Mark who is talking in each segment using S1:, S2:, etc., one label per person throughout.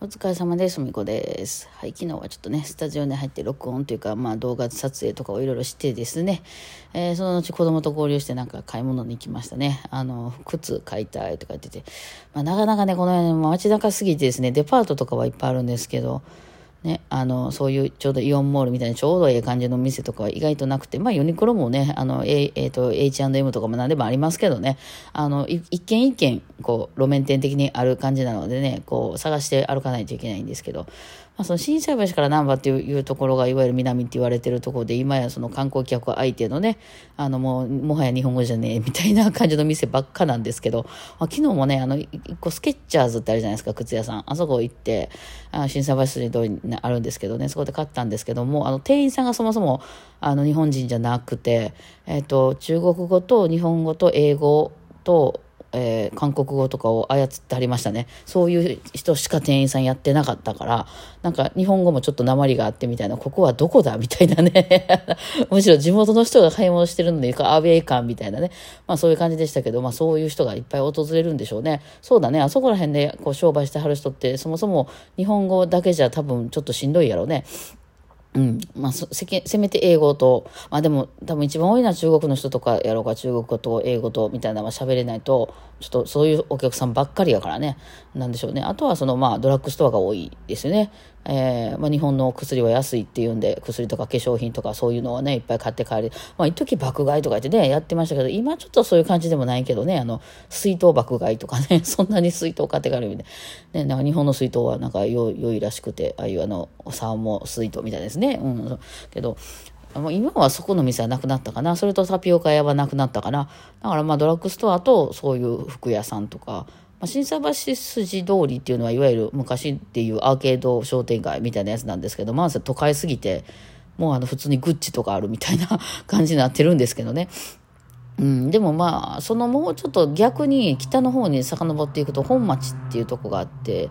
S1: お疲れ様です。みこです。はい、昨日はちょっとね、スタジオに入って録音というか、まあ動画撮影とかをいろいろしてですね、えー、その後子供と合流してなんか買い物に行きましたね。あの、靴買いたいとか言ってて、まあなかなかね、この辺街中すぎてですね、デパートとかはいっぱいあるんですけど、ね、あの、そういうちょうどイオンモールみたいなちょうどええ感じの店とかは意外となくて、まあユニクロもね、あの、ええー、と、H&M とかも何でもありますけどね、あの、一軒一軒、こう、路面店的にある感じなのでね、こう、探して歩かないといけないんですけど、まあ、その震災橋から難波っていうところがいわゆる南って言われてるところで今やその観光客相手のねあのもうもはや日本語じゃねえみたいな感じの店ばっかなんですけど、まあ、昨日もねあの一個スケッチャーズってあるじゃないですか靴屋さん。あそこ行ってあ震災橋筋通りにあるんですけどねそこで買ったんですけどもあの店員さんがそもそもあの日本人じゃなくて、えっ、ー、と中国語と日本語と英語とえー、韓国語とかを操ってありましたね。そういう人しか店員さんやってなかったから、なんか日本語もちょっと鉛があってみたいな、ここはどこだみたいなね。むしろ地元の人が買い物してるので、アウェイ感みたいなね。まあそういう感じでしたけど、まあそういう人がいっぱい訪れるんでしょうね。そうだね。あそこら辺でこう商売してはる人って、そもそも日本語だけじゃ多分ちょっとしんどいやろうね。うん。まあ、せせめて英語と、まあでも多分一番多いのは中国の人とかやろうか、中国語と英語とみたいなのは喋れないと、ちょっとそういうお客さんばっかりやからね。なんでしょうね。あとはそのまあドラッグストアが多いですよね。えー、まあ日本の薬は安いっていうんで、薬とか化粧品とかそういうのをね、いっぱい買って帰る。まあ一時爆買いとか言ってね、やってましたけど、今ちょっとそういう感じでもないけどね、あの、水筒爆買いとかね、そんなに水筒買って帰るみたいな。ね、なんか日本の水筒はなんか良いらしくて、ああいうあの、サーモ水筒みたいですね。ねうん。けど、もう今はそこの店はなくなったかな。それとタピオカ屋はなくなったかな。だからまあドラッグストアとそういう服屋さんとか、まあ、新橋筋通りっていうのはいわゆる昔っていうアーケード商店街みたいなやつなんですけど、まず都会すぎて、もうあの普通にグッチとかあるみたいな 感じになってるんですけどね。うん、でもまあ、そのもうちょっと逆に北の方に遡っていくと本町っていうとこがあって、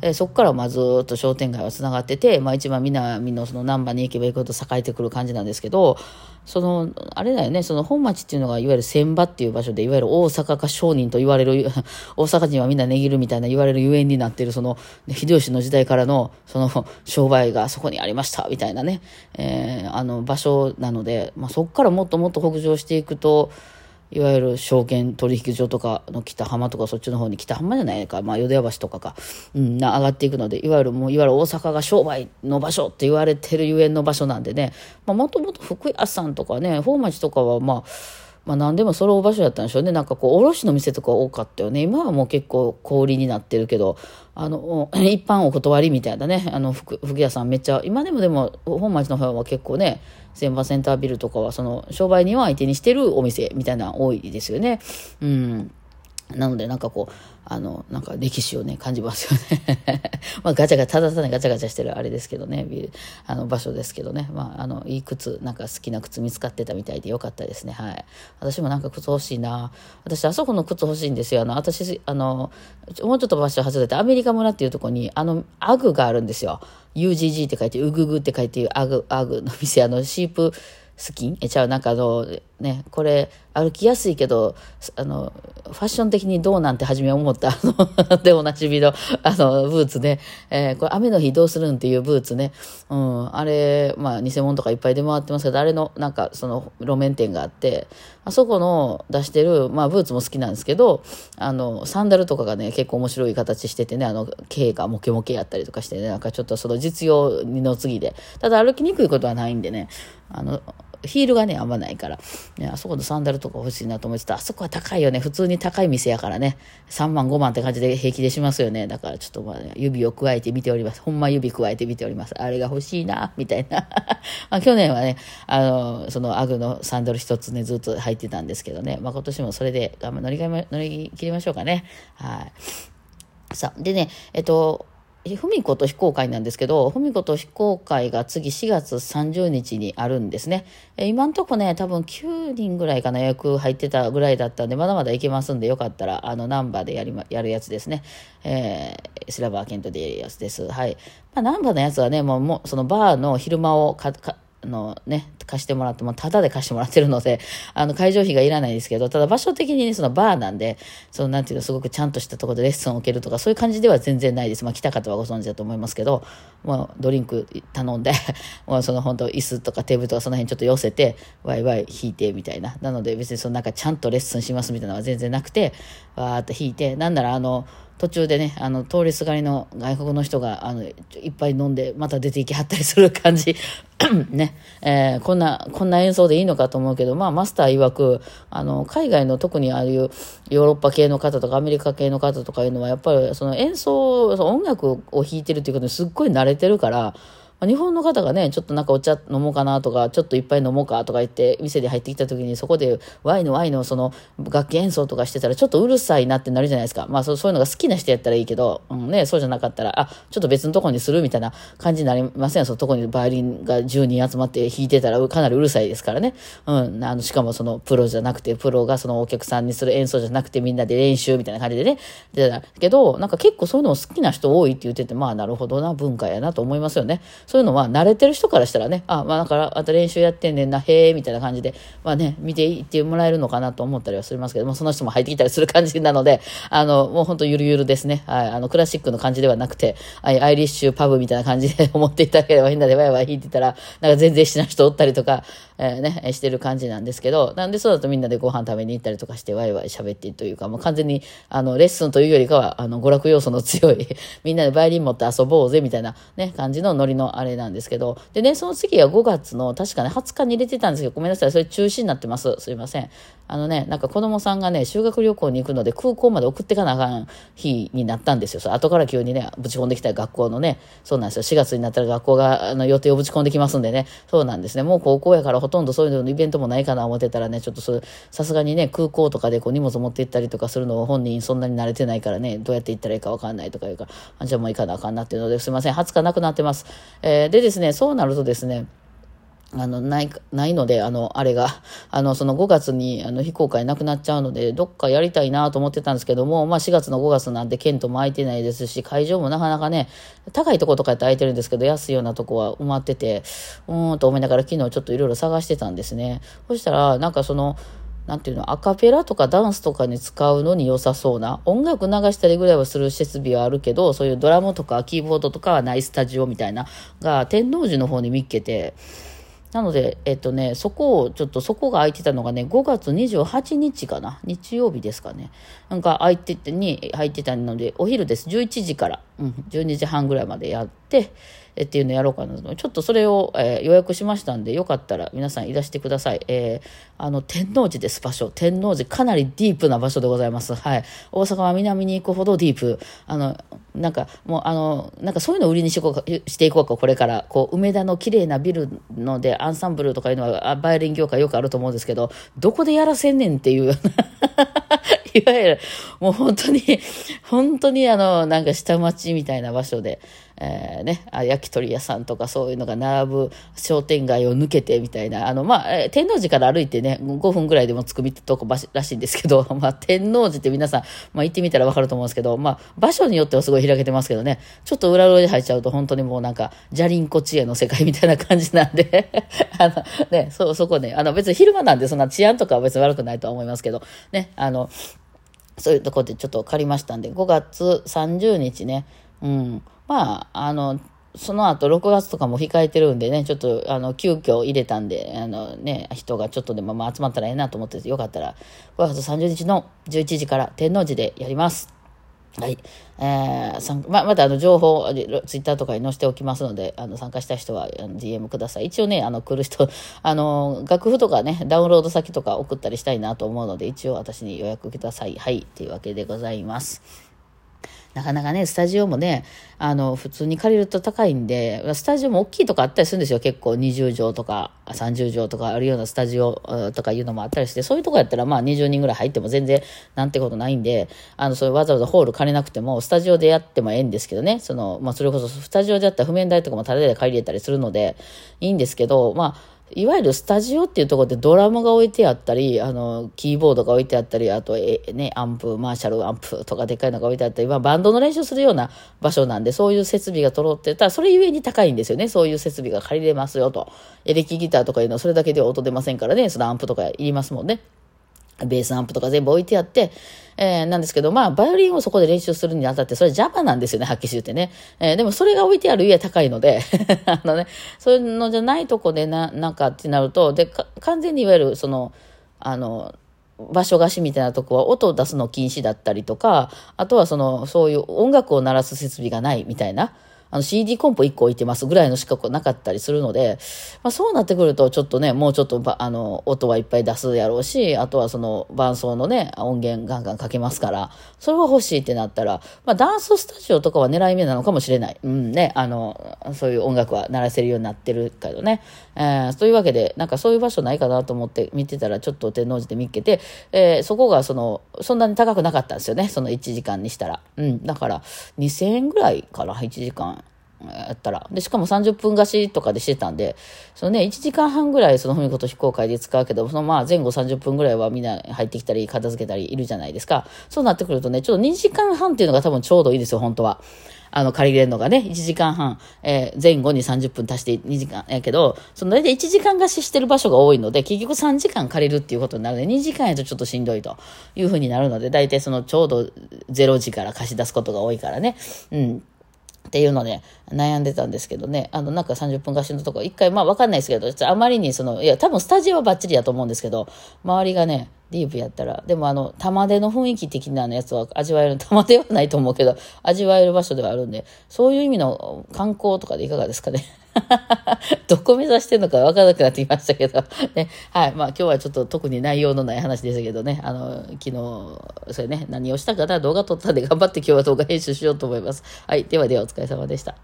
S1: えー、そこからまあずっと商店街はつながってて、まあ一番南のその難波に行けば行くほど栄えてくる感じなんですけど、その、あれだよね、その本町っていうのがいわゆる船場っていう場所で、いわゆる大阪か商人と言われる、大阪人はみんな値切るみたいな言われるゆえんになってる、その、秀吉の時代からの、その、商売がそこにありました、みたいなね、えー、あの、場所なので、まあそこからもっともっと北上していくと、いわゆる証券取引所とかの北浜とかそっちの方に北浜じゃないか、まあ、淀屋橋とかか、うん、上がっていくので、いわゆるもう、いわゆる大阪が商売の場所って言われてるゆえんの場所なんでね、まあ、もともと福屋さんとかね、宝町とかはまあ、まあ何でも揃う場所だったんでしょうね。なんかこう、卸の店とか多かったよね。今はもう結構小売りになってるけど、あの、一般お断りみたいなね、あの、服、服屋さんめっちゃ、今でもでも、本町の方は結構ね、千葉センタービルとかは、その、商売には相手にしてるお店みたいな多いですよね。うん。なので、なんかこう、あの、なんか歴史をね、感じますよね。まあ、ガチャガチャ、ただただガチャガチャしてるあれですけどね、あの、場所ですけどね。まあ、あの、いい靴、なんか好きな靴見つかってたみたいでよかったですね。はい。私もなんか靴欲しいな。私、あそこの靴欲しいんですよ。あの、私、あの、もうちょっと場所外れて、アメリカ村っていうとこに、あの、アグがあるんですよ。UGG って書いて、ウググって書いて、アグ、アグの店、あの、シープ、スキン？え、ちゃう、なんかあの、ね、これ、歩きやすいけど、あの、ファッション的にどうなんて初め思った、あの、で、おなじみの、あの、ブーツね、えー、これ雨の日どうするんっていうブーツね、うん、あれ、まあ、偽物とかいっぱい出回ってますけど、あれの、なんか、その、路面店があって、あそこの出してる、まあ、ブーツも好きなんですけど、あの、サンダルとかがね、結構面白い形しててね、あの、毛がモケモケやったりとかしてね、なんかちょっとその実用の次で、ただ歩きにくいことはないんでね、あの、ヒールがね、あんまないから、ね、あそこのサンダルとか欲しいなと思ってた。あそこは高いよね。普通に高い店やからね。3万、5万って感じで平気でしますよね。だからちょっとまあ、指を加えて見ております。ほんま指加えて見ております。あれが欲しいな、みたいな。まあ、去年はね、あの、そのアグのサンダル一つね、ずっと入ってたんですけどね。まあ、今年もそれで乗り乗り切りましょうかね。はい。さあ、でね、えっと、文子と非公開なんですけど、文子と非公開が次4月30日にあるんですね。え今んとこね、多分9人ぐらいかな予約入ってたぐらいだったんで、まだまだいけますんで、よかったら、あの、ナンバーでやりま、やるやつですね。えー、スラバーケントでやるやつです。はい。まあ、ナンバーのやつはね、もう、もうそのバーの昼間をか、か、あのね、貸してもらっても、ただで貸してもらってるので、あの、会場費がいらないですけど、ただ場所的にね、そのバーなんで、その、なんていうの、すごくちゃんとしたところでレッスンを受けるとか、そういう感じでは全然ないです。まあ、来た方はご存知だと思いますけど、もう、ドリンク頼んで、もう、その、本当椅子とかテーブルとかその辺ちょっと寄せて、ワイワイ弾いて、みたいな。なので、別にその、なんか、ちゃんとレッスンしますみたいなのは全然なくて、わーっと弾いて、なんなら、あの、途中でね、あの、通りすがりの外国の人が、あの、いっぱい飲んで、また出ていきはったりする感じ。ね、えー、こんな、こんな演奏でいいのかと思うけど、まあ、マスター曰く、あの、海外の特にああいうヨーロッパ系の方とかアメリカ系の方とかいうのは、やっぱりその演奏、その音楽を弾いてるっていうことにすっごい慣れてるから、日本の方がね、ちょっとなんかお茶飲もうかなとか、ちょっといっぱい飲もうかとか言って、店で入ってきた時に、そこでワイのワイのその楽器演奏とかしてたら、ちょっとうるさいなってなるじゃないですか。まあそういうのが好きな人やったらいいけど、うんね、そうじゃなかったら、あ、ちょっと別のとこにするみたいな感じになりませんそのとこにバイオリンが10人集まって弾いてたらかなりうるさいですからね。うん、あの、しかもそのプロじゃなくて、プロがそのお客さんにする演奏じゃなくてみんなで練習みたいな感じでね。でたけど、なんか結構そういうのを好きな人多いって言ってて、まあなるほどな、文化やなと思いますよね。そういうのは慣れてる人からしたらね、あ、まあだから、あと練習やってんねんな、へえ、みたいな感じで、まあね、見ていってもらえるのかなと思ったりはしますけども、その人も入ってきたりする感じなので、あの、もうほんとゆるゆるですね。はい、あの、クラシックの感じではなくて、アイリッシュパブみたいな感じで思っていただければみんなでワイワイ弾いてたら、なんか全然しない人おったりとか、えー、ね、してる感じなんですけど、なんでそうだとみんなでご飯食べに行ったりとかしてワイワイ喋ってというか、もう完全に、あの、レッスンというよりかは、あの、娯楽要素の強い みんなでバイリン持って遊ぼうぜみたいなね、感じのノリのあれなんですけど、でね、その次は5月の、確かね、20日に入れてたんですけど、ごめんなさい、それ中止になってます。すいません。あのね、なんか子供さんがね、修学旅行に行くので空港まで送ってかなあかん日になったんですよ。そ後から急にね、ぶち込んできた学校のね、そうなんですよ。4月になったら学校があの予定をぶち込んできますんでね、そうなんですね。もう高校やからほとんどそういうのイベントもないかな思ってたらね、ちょっとさすがにね、空港とかでこう荷物持って行ったりとかするのを本人そんなに慣れてないからね、どうやって行ったらいいかわかんないとかいうか、あじゃあもう行かなあかんなっていうので、すいません、20日なくなってます。えー、でですね、そうなるとですね、あの、ない、ないので、あの、あれが、あの、その5月に、あの、非公開なくなっちゃうので、どっかやりたいなと思ってたんですけども、まあ4月の5月なんで、ケントも空いてないですし、会場もなかなかね、高いとことかやって空いてるんですけど、安いようなとこは埋まってて、うーんと思いながら昨日ちょっといろいろ探してたんですね。そしたら、なんかその、なんていうの、アカペラとかダンスとかに使うのに良さそうな、音楽流したりぐらいはする設備はあるけど、そういうドラムとかキーボードとかはないスタジオみたいな、が天王寺の方に見っけて、なので、えっとね、そこを、ちょっとそこが空いてたのがね、5月28日かな日曜日ですかね。なんか空いてて、に入ってたので、お昼です。11時から、うん、12時半ぐらいまでやっ、えっていうのやろうかなと。ちょっとそれを、えー、予約しましたんで、よかったら皆さんいらしてください。えー、あの、天王寺です、場所。天王寺、かなりディープな場所でございます。はい。大阪は南に行くほどディープ。あの、なんか、もう、あの、なんかそういうのを売りにしこうかしていこうか、これから。こう、梅田の綺麗なビルので、アンサンブルとかいうのは、バイオリン業界よくあると思うんですけど、どこでやらせんねんっていう いわゆる、もう本当に、本当にあの、なんか下町みたいな場所で、えー、ね、焼き鳥屋さんとかそういうのが並ぶ商店街を抜けてみたいな、あの、まあ、天王寺から歩いてね、5分ぐらいでも着くとこらしいんですけど、まあ、天王寺って皆さん、まあ、行ってみたらわかると思うんですけど、まあ、場所によってはすごい開けてますけどね、ちょっと裏路に入っちゃうと本当にもうなんか、ジャリンコ知恵の世界みたいな感じなんで。あの、ね、そ、そこね、あの、別に昼間なんでそんな治安とかは別に悪くないとは思いますけど、ね、あの、そういうとこでちょっと借りましたんで、5月30日ね、うん、まあ、あの、その後6月とかも控えてるんでね、ちょっとあの急遽入れたんで、あのね、人がちょっとでもまあ集まったらええなと思ってて、よかったら5月30日の11時から天王寺でやります。はい。えー、ままたあの情報、ツイッターとかに載せておきますので、あの参加した人は DM ください。一応ね、あの来る人、あの、楽譜とかね、ダウンロード先とか送ったりしたいなと思うので、一応私に予約ください。はい。というわけでございます。なかなかね、スタジオもね、あの、普通に借りると高いんで、スタジオも大きいとかあったりするんですよ。結構20畳とか30畳とかあるようなスタジオとかいうのもあったりして、そういうとこやったらまあ20人ぐらい入っても全然なんてことないんで、あの、それわざわざホール借りなくても、スタジオでやってもええんですけどね、その、まあそれこそスタジオでやったら譜面台とかもタダで借りれたりするので、いいんですけど、まあ、いわゆるスタジオっていうところでドラムが置いてあったり、あの、キーボードが置いてあったり、あと、え、ね、アンプ、マーシャルアンプとかでっかいのが置いてあったり、まあ、バンドの練習するような場所なんで、そういう設備が揃ってたら、それゆえに高いんですよね。そういう設備が借りれますよと。エレキギターとかいうのはそれだけでは音出ませんからね、そのアンプとかいりますもんね。ベースアンプとか全部置いてあって、えー、なんですけど、まあ、バイオリンをそこで練習するにあたって、それ邪魔なんですよね、はっきり言ってね。えー、でもそれが置いてある家高いので あのね、そういうのじゃないとこでな、なんかってなると、で、完全にいわゆる、その、あの、場所貸しみたいなとこは音を出すの禁止だったりとか、あとはその、そういう音楽を鳴らす設備がないみたいな。あの CD コンポ1個置いてますぐらいのしかなかったりするので、まあ、そうなってくるとちょっとね、もうちょっとあの音はいっぱい出すやろうし、あとはその伴奏のね、音源ガンガンかけますから、それは欲しいってなったら、まあ、ダンススタジオとかは狙い目なのかもしれない。うんね、あの、そういう音楽は鳴らせるようになってるけどね。えー、というわけで、なんかそういう場所ないかなと思って見てたら、ちょっと天王寺で見っけて、えー、そこがその、そんなに高くなかったんですよね。その1時間にしたら。うん。だから、2000円ぐらいかな、1時間。やったら。で、しかも30分貸しとかでしてたんで、そのね、1時間半ぐらいその文子と非公開で使うけど、そのまあ前後30分ぐらいはみんな入ってきたり、片付けたりいるじゃないですか。そうなってくるとね、ちょっと2時間半っていうのが多分ちょうどいいですよ、本当は。あの、借りれるのがね、1時間半、えー、前後に30分足して2時間やけど、その大体1時間貸ししてる場所が多いので、結局3時間借りるっていうことになるので、2時間やとちょっとしんどいというふうになるので、大体そのちょうど0時から貸し出すことが多いからね。うん。っていうので悩んでたんですけどね、あの、なんか30分貸しのとこ、一回、まあわかんないですけど、あまりにその、いや、多分スタジオはバッチリだと思うんですけど、周りがね、ディープやったら、でもあの、玉出の雰囲気的なやつは味わえる、玉出はないと思うけど、味わえる場所ではあるんで、そういう意味の観光とかでいかがですかね。どこ目指してるのか分からなくなってきましたけど、ね。はい。まあ今日はちょっと特に内容のない話でしたけどね。あの、昨日、それね、何をしたかな動画撮ったんで頑張って今日は動画編集しようと思います。はい。ではではお疲れ様でした。